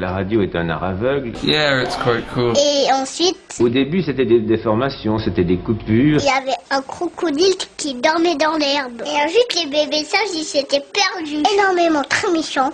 La radio est un art aveugle. Yeah, it's quite cool. Et ensuite, Au début, c'était des déformations, c'était des coupures. il y avait un crocodile qui dormait dans l'herbe. Et ensuite, les bébés sages, ils s'étaient perdus. Énormément, très méchants.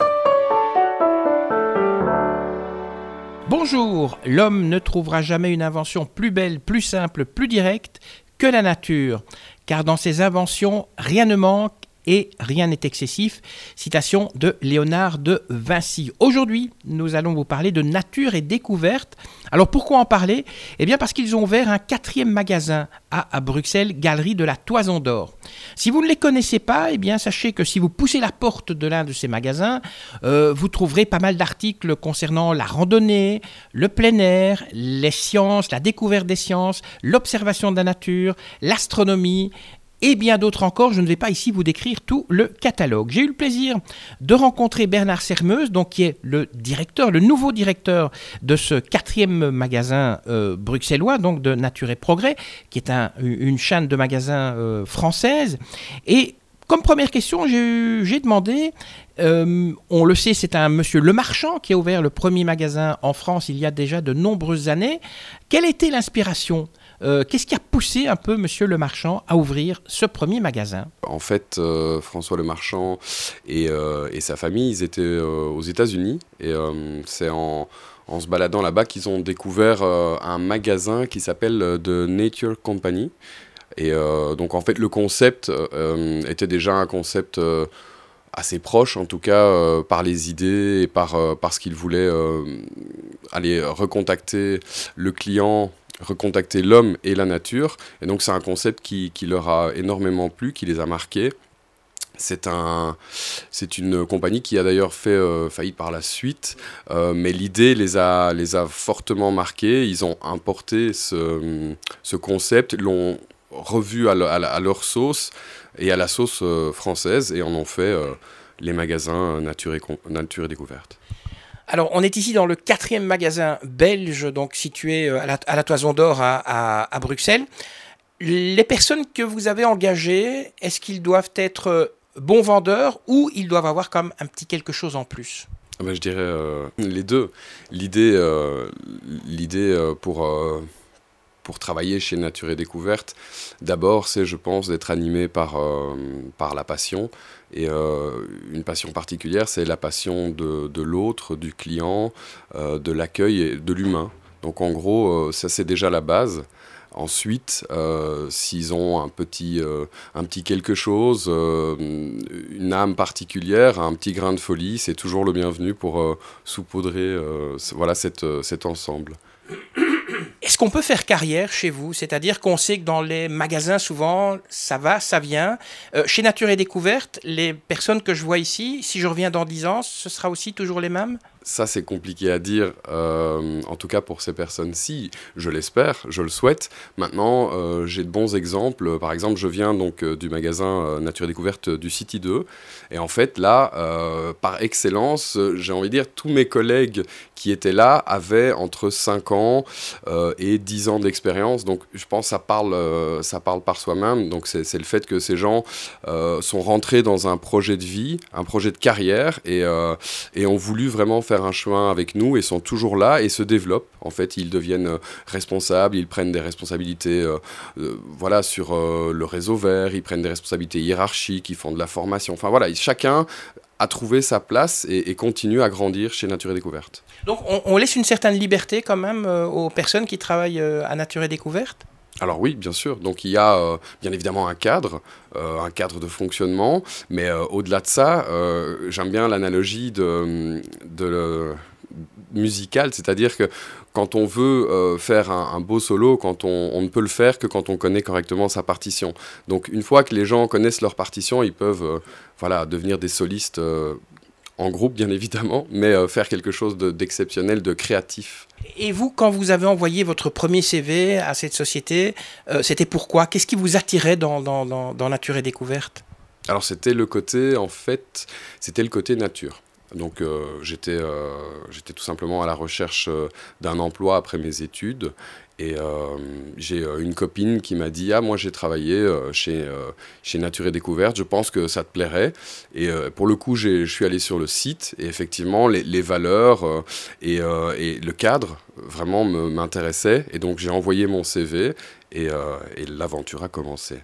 Bonjour, l'homme ne trouvera jamais une invention plus belle, plus simple, plus directe que la nature, car dans ses inventions, rien ne manque et rien n'est excessif. Citation de Léonard de Vinci. Aujourd'hui, nous allons vous parler de nature et découverte. Alors pourquoi en parler? Eh bien parce qu'ils ont ouvert un quatrième magasin à, Bruxelles, Galerie de la Toison d'Or. Si vous ne les connaissez pas, eh bien sachez que si vous poussez la porte de l'un de ces magasins, euh, vous trouverez pas mal d'articles concernant la randonnée, le plein air, les sciences, la découverte des sciences, l'observation de la nature, l'astronomie et bien d'autres encore. Je ne vais pas ici vous décrire tout le catalogue. J'ai eu le plaisir de rencontrer Bernard Sermeuse, donc qui est le directeur, le nouveau directeur de ce quatrième magasin euh, bruxellois, donc de Nature et Progrès, qui est un- une chaîne de magasins euh, française. Et comme première question, j'ai demandé, euh, on le sait, c'est un monsieur Lemarchand qui a ouvert le premier magasin en France il y a déjà de nombreuses années. Quelle était l'inspiration Euh, Qu'est-ce qui a poussé un peu monsieur Lemarchand à ouvrir ce premier magasin? En fait, euh, François Le Marchand et, euh, et sa famille, ils étaient aux États-Unis et c'est en, se baladant là-bas qu'ils ont découvert un magasin qui s'appelle The Nature Company. Et donc, en fait, le concept était déjà un concept assez proche, en tout cas, par les idées et par, euh, par ce qu'ils voulaient euh, aller recontacter le client recontacter l'homme et la nature. Et donc c'est un concept qui, leur a énormément plu, qui les a marqués. C'est un, c'est une compagnie qui a d'ailleurs fait euh, faillite par la suite, euh, mais l'idée les a, les a fortement marqués. Ils ont importé ce, ce concept, l'ont revu à, leur sauce et à la sauce euh, française et en ont fait les magasins Nature et, Nature et Découverte. Alors, on est ici dans le quatrième magasin belge, donc situé euh, à la, Toison d'Or à, Bruxelles. Les personnes que vous avez engagées, est-ce qu'ils doivent être euh, bons vendeurs ou ils doivent avoir comme un petit quelque chose en plus? Ah ben, je dirais euh, les deux. L'idée, pour, pour travailler chez Nature et Découverte, d'abord, c'est, je pense, d'être animé par, euh, par la passion. Et euh, une passion particulière, c'est la passion de, de l'autre, du client, euh, de l'accueil et de l'humain. Donc en gros, ça c'est déjà la base. Ensuite, s'ils ont un petit, un petit quelque chose, une âme particulière, un petit grain de folie, c'est toujours le bienvenu pour saupoudrer voilà, cet ensemble. Est-ce qu'on peut faire carrière chez vous? C'est-à-dire qu'on sait que dans les magasins, souvent, ça va, ça vient. Euh, chez Nature et Découverte, les personnes que je vois ici, si je reviens dans 10 ans, ce sera aussi toujours les mêmes? Ça, c'est compliqué à dire, euh, en tout cas pour ces personnes-ci. Je l'espère, je le souhaite. Maintenant, euh, j'ai de bons exemples. Par exemple, je viens donc euh, du magasin Nature Découverte du City 2. Et en fait, là, par excellence, j'ai envie de dire, tous mes collègues qui étaient là avaient entre 5 ans et 10 ans d'expérience. Donc, je pense que ça parle, ça parle par soi-même. Donc, c'est le fait que ces gens sont rentrés dans un projet de vie, un projet de carrière et, et ont voulu vraiment faire un chemin avec nous et sont toujours là et se développent. En fait, ils deviennent euh, responsables, ils prennent des responsabilités euh, euh, voilà, sur le réseau vert, ils prennent des responsabilités hiérarchiques, ils font de la formation. Enfin voilà, chacun a trouvé sa place et, continue à grandir chez Nature et Découverte. Donc on, laisse une certaine liberté quand même aux personnes qui travaillent à Nature et Découverte? Alors oui, bien sûr. Donc il y a euh, bien évidemment un cadre, euh, un cadre de fonctionnement, mais euh, au-delà de ça, j'aime bien l'analogie de, de le- musicale, c'est-à-dire que quand on veut faire un, beau solo, quand on, ne peut le faire que quand on connaît correctement sa partition. Donc une fois que les gens connaissent leur partition, ils peuvent voilà, devenir des solistes en groupe, bien évidemment, mais euh, faire quelque chose de- d'exceptionnel, de créatif. Et vous, quand vous avez envoyé votre premier CV à cette société, euh, c'était pourquoi? Qu'est-ce qui vous attirait dans, dans, dans- dans Nature et Découverte? Alors c'était le côté, en fait, c'était le côté nature. Donc j'étais j'étais tout simplement à la recherche d'un emploi après mes études. Et j'ai une copine qui m'a dit Ah, moi j'ai travaillé chez, chez Nature et Découverte, je pense que ça te plairait. Et pour le coup, je suis allé sur le site et effectivement, les, les valeurs et, et, le cadre vraiment m'intéressaient. Et donc j'ai envoyé mon CV et, et l'aventure a commencé.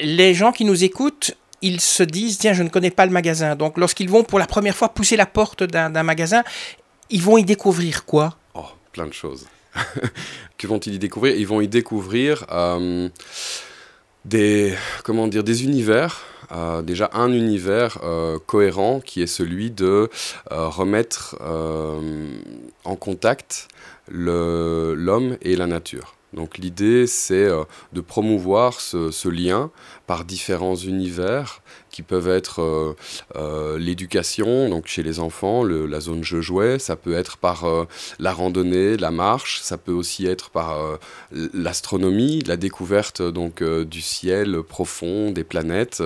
Les gens qui nous écoutent, ils se disent tiens, je ne connais pas le magasin. Donc lorsqu'ils vont pour la première fois pousser la porte d'un magasin, ils vont y découvrir quoi? Oh, plein de choses. que vont-ils y découvrir? Ils vont y découvrir euh, des, comment dire, des univers. Euh, déjà un univers euh, cohérent qui est celui de remettre en contact l'homme et la nature. Donc l'idée, c'est euh, de promouvoir ce, lien par différents univers qui peuvent être euh, euh, l'éducation, donc chez les enfants, la zone jeu jouet, ça peut être par la randonnée, la marche, ça peut aussi être par l'astronomie, la découverte donc du ciel profond, des planètes.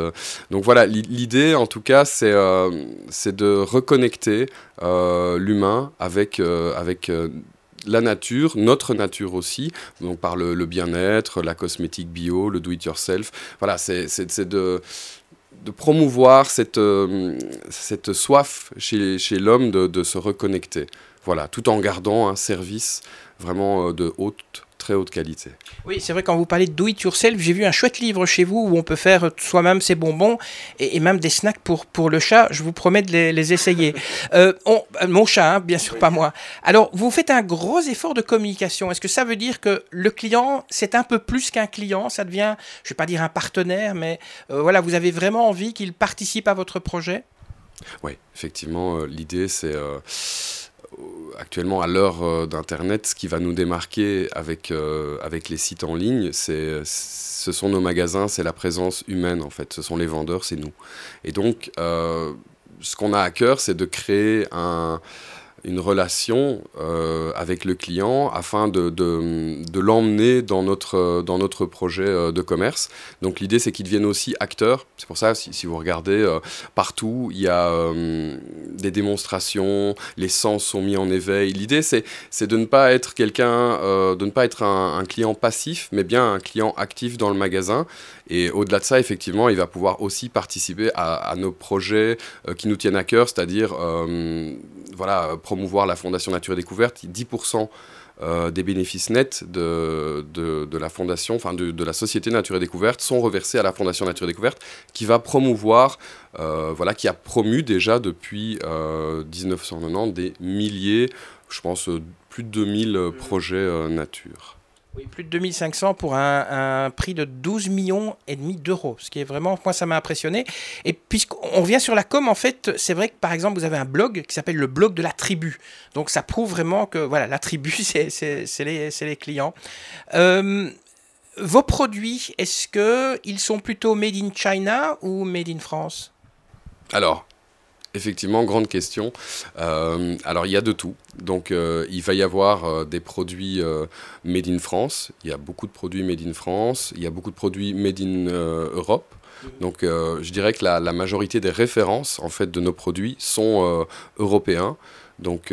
Donc voilà, l'idée en tout cas, c'est de reconnecter l'humain avec, avec la nature, notre nature aussi, donc par le, bien-être, la cosmétique bio, le do-it-yourself. Voilà, c'est de, de promouvoir cette, euh, cette soif chez, chez l'homme de, de, se reconnecter. Voilà, tout en gardant un service vraiment euh, de haute très haute qualité. Oui, c'est vrai, quand vous parlez de do it yourself, j'ai vu un chouette livre chez vous où on peut faire soi-même ses bonbons et, même des snacks pour, pour le chat. Je vous promets de les, essayer. Euh, mon chat, hein, bien sûr, pas moi. Alors, vous faites un gros effort de communication. Est-ce que ça veut dire que le client, c'est un peu plus qu'un client Ça devient, je ne vais pas dire un partenaire, mais euh, voilà, vous avez vraiment envie qu'il participe à votre projet? Oui, effectivement, euh, l'idée, c'est actuellement, à l'heure euh, d'Internet, ce qui va nous démarquer avec, euh, avec les sites en ligne, c'est, ce sont nos magasins, c'est la présence humaine, en fait. Ce sont les vendeurs, c'est nous. Et donc, euh, ce qu'on a à cœur, c'est de créer un une relation euh, avec le client afin de, de, l'emmener dans notre, dans notre projet euh, de commerce. Donc l'idée c'est qu'ils deviennent aussi acteurs. C'est pour ça, si, vous regardez, euh, partout il y a des démonstrations, les sens sont mis en éveil. L'idée c'est, c'est de ne pas être quelqu'un, de ne pas être un, un, client passif, mais bien un client actif dans le magasin. Et au-delà de ça, effectivement, il va pouvoir aussi participer à, à nos projets qui nous tiennent à cœur, c'est-à-dire voilà, promouvoir la Fondation Nature et Découverte. 10% euh, des bénéfices nets de, de, la fondation, enfin de, de, la société Nature et Découverte sont reversés à la Fondation Nature et Découverte qui va promouvoir, euh, voilà, qui a promu déjà depuis 1990 euh, des milliers, je pense plus de 2000 projets nature. Oui, plus de 2500 pour un, prix de 12 millions et demi d'euros, ce qui est vraiment, moi ça m'a impressionné. Et puisqu'on revient sur la com, en fait, c'est vrai que par exemple vous avez un blog qui s'appelle le blog de la tribu. Donc ça prouve vraiment que voilà, la tribu, c'est les, clients. Euh, vos produits, est-ce qu'ils sont plutôt made in China ou made in France? Alors, Effectivement, grande question. Euh, alors, il y a de tout. Donc, euh, il va y avoir euh, des produits made in France. Il y a beaucoup de produits made in France. Il y a beaucoup de produits made in Europe. Donc, je dirais que la, la, majorité des références en fait de nos produits sont européens. Donc,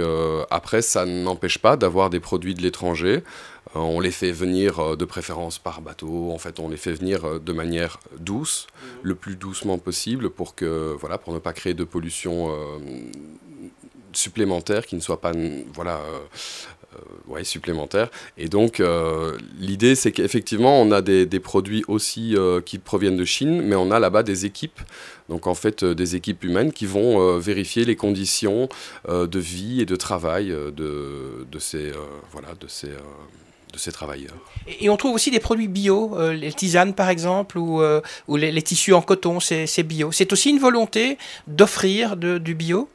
après, ça n'empêche pas d'avoir des produits de l'étranger. Euh, on les fait venir euh, de préférence par bateau. En fait, on les fait venir euh, de manière douce, mhm. le plus doucement possible, pour que voilà, pour ne pas créer de pollution supplémentaire qui ne soit pas voilà ouais, supplémentaire. Et donc, l'idée, c'est qu'effectivement, on a des, des produits aussi qui proviennent de Chine, mais on a là-bas des équipes, donc en fait, des équipes humaines qui vont vérifier les conditions de vie et de travail de, de ces, voilà, de ces de ces travailleurs. Et, on trouve aussi des produits bio, euh, les tisanes par exemple, ou, euh, ou les, tissus en coton, c'est bio. C'est aussi une volonté d'offrir du bio?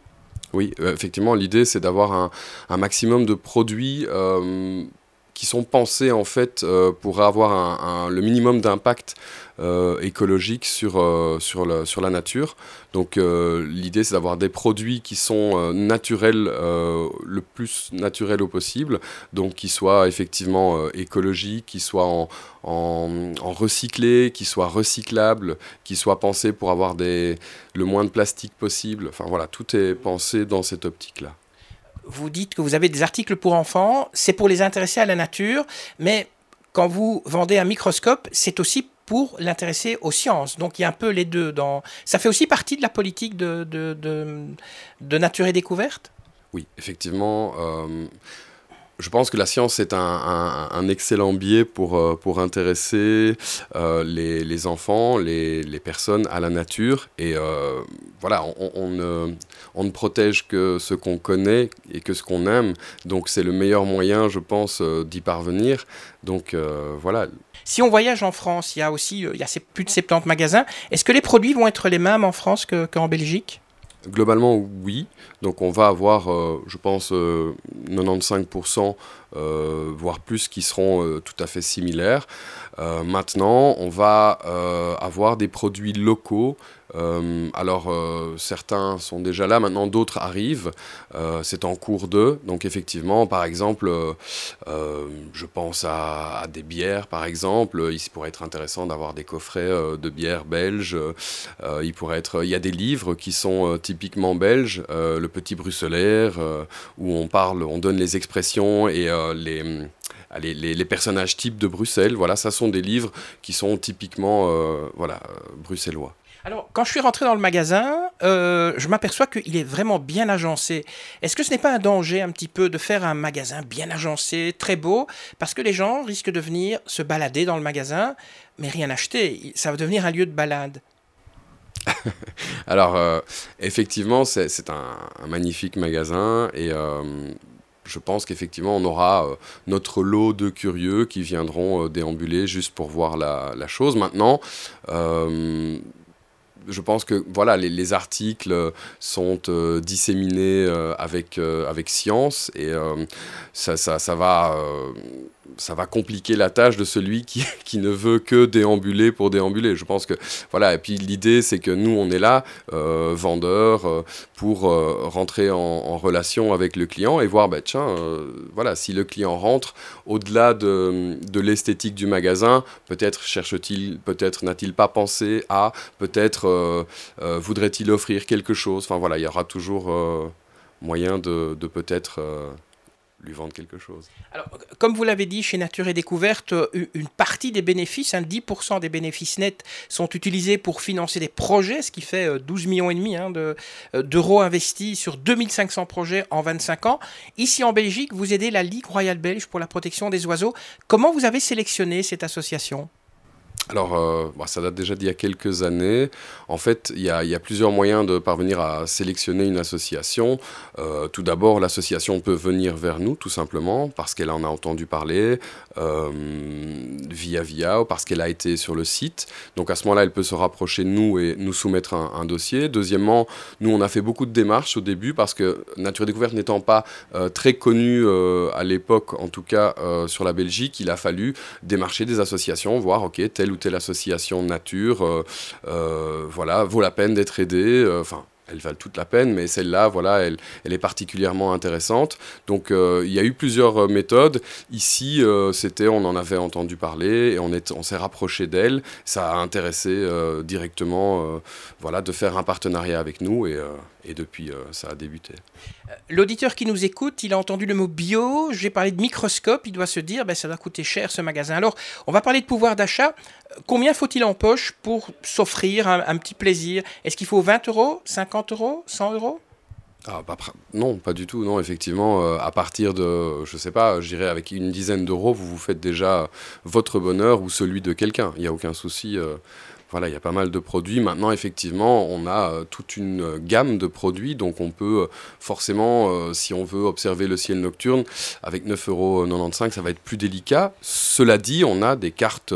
Oui, euh, effectivement, l'idée c'est d'avoir un, maximum de produits qui sont pensés en fait pour avoir le minimum d'impact écologique sur, sur, sur la nature. Donc l'idée c'est d'avoir des produits qui sont naturels, le plus naturels au possible, donc qui soient effectivement écologiques, qui soient en, en, en recyclé, qui soient recyclables, qui soient pensés pour avoir des, le moins de plastique possible. Enfin voilà, tout est pensé dans cette optique-là. Vous dites que vous avez des articles pour enfants, c'est pour les intéresser à la nature, mais quand vous vendez un microscope, c'est aussi pour l'intéresser aux sciences. Donc il y a un peu les deux. Dans... Ça fait aussi partie de la politique de, de, de, nature et découverte? Oui, effectivement. Euh, je pense que la science est un, excellent biais pour, euh, pour intéresser euh, les, enfants, les, personnes à la nature. Et euh, voilà, on, ne, on, ne, protège que ce qu'on connaît et que ce qu'on aime. Donc c'est le meilleur moyen, je pense, d'y parvenir. Donc voilà. Si on voyage en France, il y a aussi il y a plus de 70 magasins. Est-ce que les produits vont être les mêmes en France qu'en Belgique? Globalement, oui. Donc on va avoir, euh, je pense, 95%, euh, euh, voire plus, qui seront tout à fait similaires. maintenant, on va avoir des produits locaux euh, alors, euh, certains sont déjà là, maintenant d'autres arrivent. Euh, c'est en cours d'eux. Donc, effectivement, par exemple, je pense à, des bières, par exemple. Il pourrait être intéressant d'avoir des coffrets de bières belges. il pourrait être, il y a des livres qui sont typiquement belges. le Petit Bruxellaire, où on parle, on donne les expressions et les les, personnages types de Bruxelles. Voilà, ça sont des livres qui sont typiquement voilà, bruxellois. Alors, quand je suis rentré dans le magasin, euh, je m'aperçois qu'il est vraiment bien agencé. Est-ce que ce n'est pas un danger un petit peu de faire un magasin bien agencé, très beau, parce que les gens risquent de venir se balader dans le magasin, mais rien acheter Ça va devenir un lieu de balade? Alors, euh, effectivement, c'est un, magnifique magasin et euh, je pense qu'effectivement, on aura notre lot de curieux qui viendront déambuler juste pour voir la, la chose. Maintenant, je pense que voilà, les, articles sont euh, disséminés euh, avec, euh, avec science et ça, ça, ça, va ça va compliquer la tâche de celui qui, qui, ne veut que déambuler pour déambuler. Je pense que voilà. Et puis l'idée, c'est que nous, on est là, euh, vendeurs, euh, pour euh, rentrer en, relation avec le client et voir, bah, tiens, voilà, si le client rentre au-delà de, de l'esthétique du magasin, peut-être cherche-t-il, peut-être n'a-t-il pas pensé à, peut-être voudrait-il offrir quelque chose. Enfin voilà, il y aura toujours moyen de peut-être lui vendre quelque chose. Alors, comme vous l'avez dit, chez Nature et Découverte, euh, une partie des bénéfices, 10% hein, des bénéfices nets sont utilisés pour financer des projets, ce qui fait 12 euh, millions et demi hein, euh, d'euros investis sur 2500 projets en 25 ans. Ici en Belgique, vous aidez la Ligue royale belge pour la protection des oiseaux. Comment vous avez sélectionné cette association? Alors, euh, bah, ça date déjà d'il y a quelques années. En fait, il y, a, plusieurs moyens de parvenir à sélectionner une association. Euh, tout d'abord, l'association peut venir vers nous, tout simplement, parce qu'elle en a entendu parler, euh, via via, ou parce qu'elle a été sur le site. Donc, à ce moment-là, elle peut se rapprocher de nous et nous soumettre un, dossier. Deuxièmement, nous, on a fait beaucoup de démarches au début, parce que Nature Découverte n'étant pas très connue à l'époque, en tout cas sur la Belgique, il a fallu démarcher des associations, voir, OK, telle telle association nature, euh, euh, voilà, vaut la peine d'être aidée. Euh, enfin, elles valent toute la peine, mais celle-là, voilà, elle, est particulièrement intéressante. Donc, il y a eu plusieurs méthodes. Ici, c'était, on en avait entendu parler et on, est, on s'est rapproché d'elle. Ça a intéressé directement, voilà, de faire un partenariat avec nous et, depuis, ça a débuté. L'auditeur qui nous écoute, il a entendu le mot bio, j'ai parlé de microscope, il doit se dire, ben, ça doit coûter cher ce magasin. Alors, on va parler de pouvoir d'achat. Combien faut-il en poche pour s'offrir un, petit plaisir? Est-ce qu'il faut 20 euros, 50 euros, 100 euros? Ah, non, pas du tout. Non, effectivement, euh, à partir de, je sais pas, je dirais avec une dizaine d'euros, vous vous faites déjà votre bonheur ou celui de quelqu'un. Il n'y a aucun souci. Euh, voilà, il y a pas mal de produits. Maintenant, effectivement, on a euh, toute une euh, gamme de produits, donc on peut euh, forcément, si on veut observer le ciel nocturne, avec 9,95 euros, ça va être plus délicat. Cela dit, on a des cartes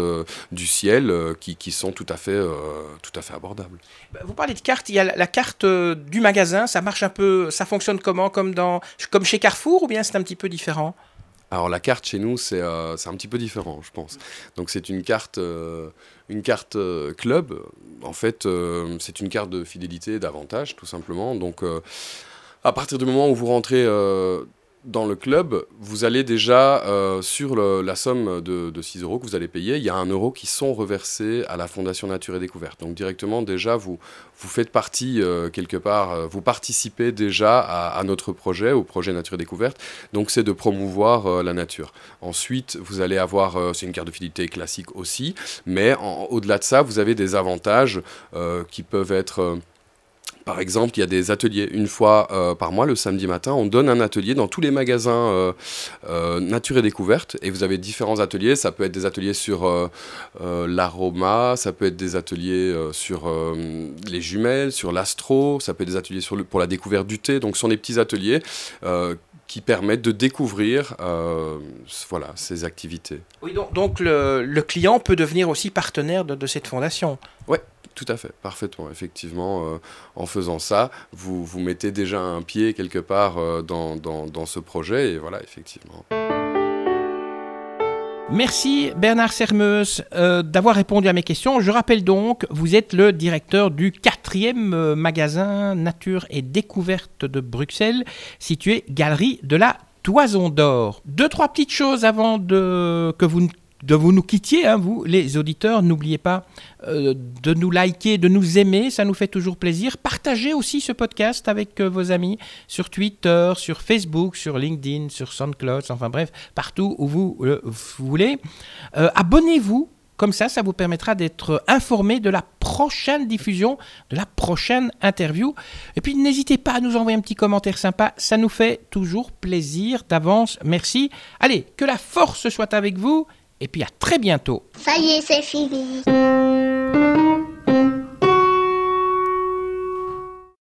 du ciel qui, qui, sont tout à fait, tout à fait abordables. Bah, vous parlez de cartes, il y a la carte du magasin, ça marche un peu, ça fonctionne comment, comme, dans, comme chez Carrefour, ou bien c'est un petit peu différent? Alors la carte chez nous, c'est un petit peu différent, je pense. Donc c'est une carte, une carte club. En fait, c'est une carte de fidélité, d'avantage, tout simplement. Donc à partir du moment où vous rentrez dans le club, vous allez déjà, euh, sur la somme de, 6 euros que vous allez payer, il y a un euro qui sont reversés à la Fondation Nature et Découverte. Donc directement, déjà, vous, vous faites partie, euh, quelque part, euh, vous participez déjà à, notre projet, au projet Nature et Découverte. Donc c'est de promouvoir la nature. Ensuite, vous allez avoir, c'est une carte de fidélité classique aussi, mais au-delà de ça, vous avez des avantages qui peuvent être par exemple, il y a des ateliers une fois euh, par mois, le samedi matin. On donne un atelier dans tous les magasins euh, euh, Nature et Découverte. Et vous avez différents ateliers. Ça peut être des ateliers sur l'aroma, ça peut être des ateliers sur les jumelles, sur l'astro, ça peut être des ateliers pour la découverte du thé. Donc, ce sont des petits ateliers qui permettent de découvrir voilà, ces activités. Oui, donc, donc le, client peut devenir aussi partenaire de, de cette fondation. Oui, tout à fait, parfaitement. Effectivement, euh, en faisant ça, vous, vous mettez déjà un pied quelque part euh, dans, dans, ce projet, et voilà, effectivement. Merci Bernard Sermeuse euh, d'avoir répondu à mes questions. Je rappelle donc, vous êtes le directeur du quatrième magasin Nature et Découverte de Bruxelles, situé Galerie de la Toison d'Or. Deux, trois petites choses avant de, que vous de vous nous quittiez, hein, vous, les auditeurs. N'oubliez pas euh, de nous liker, de nous aimer, ça nous fait toujours plaisir. Partagez aussi ce podcast avec euh, vos amis sur Twitter, sur Facebook, sur LinkedIn, sur SoundCloud, enfin bref, partout où vous, le voulez. Euh, abonnez-vous. Comme ça, ça vous permettra d'être informé de la prochaine diffusion, de la prochaine interview. Et puis, n'hésitez pas à nous envoyer un petit commentaire sympa. Ça nous fait toujours plaisir d'avance. Merci. Allez, que la force soit avec vous et puis à très bientôt. Ça y est, c'est fini.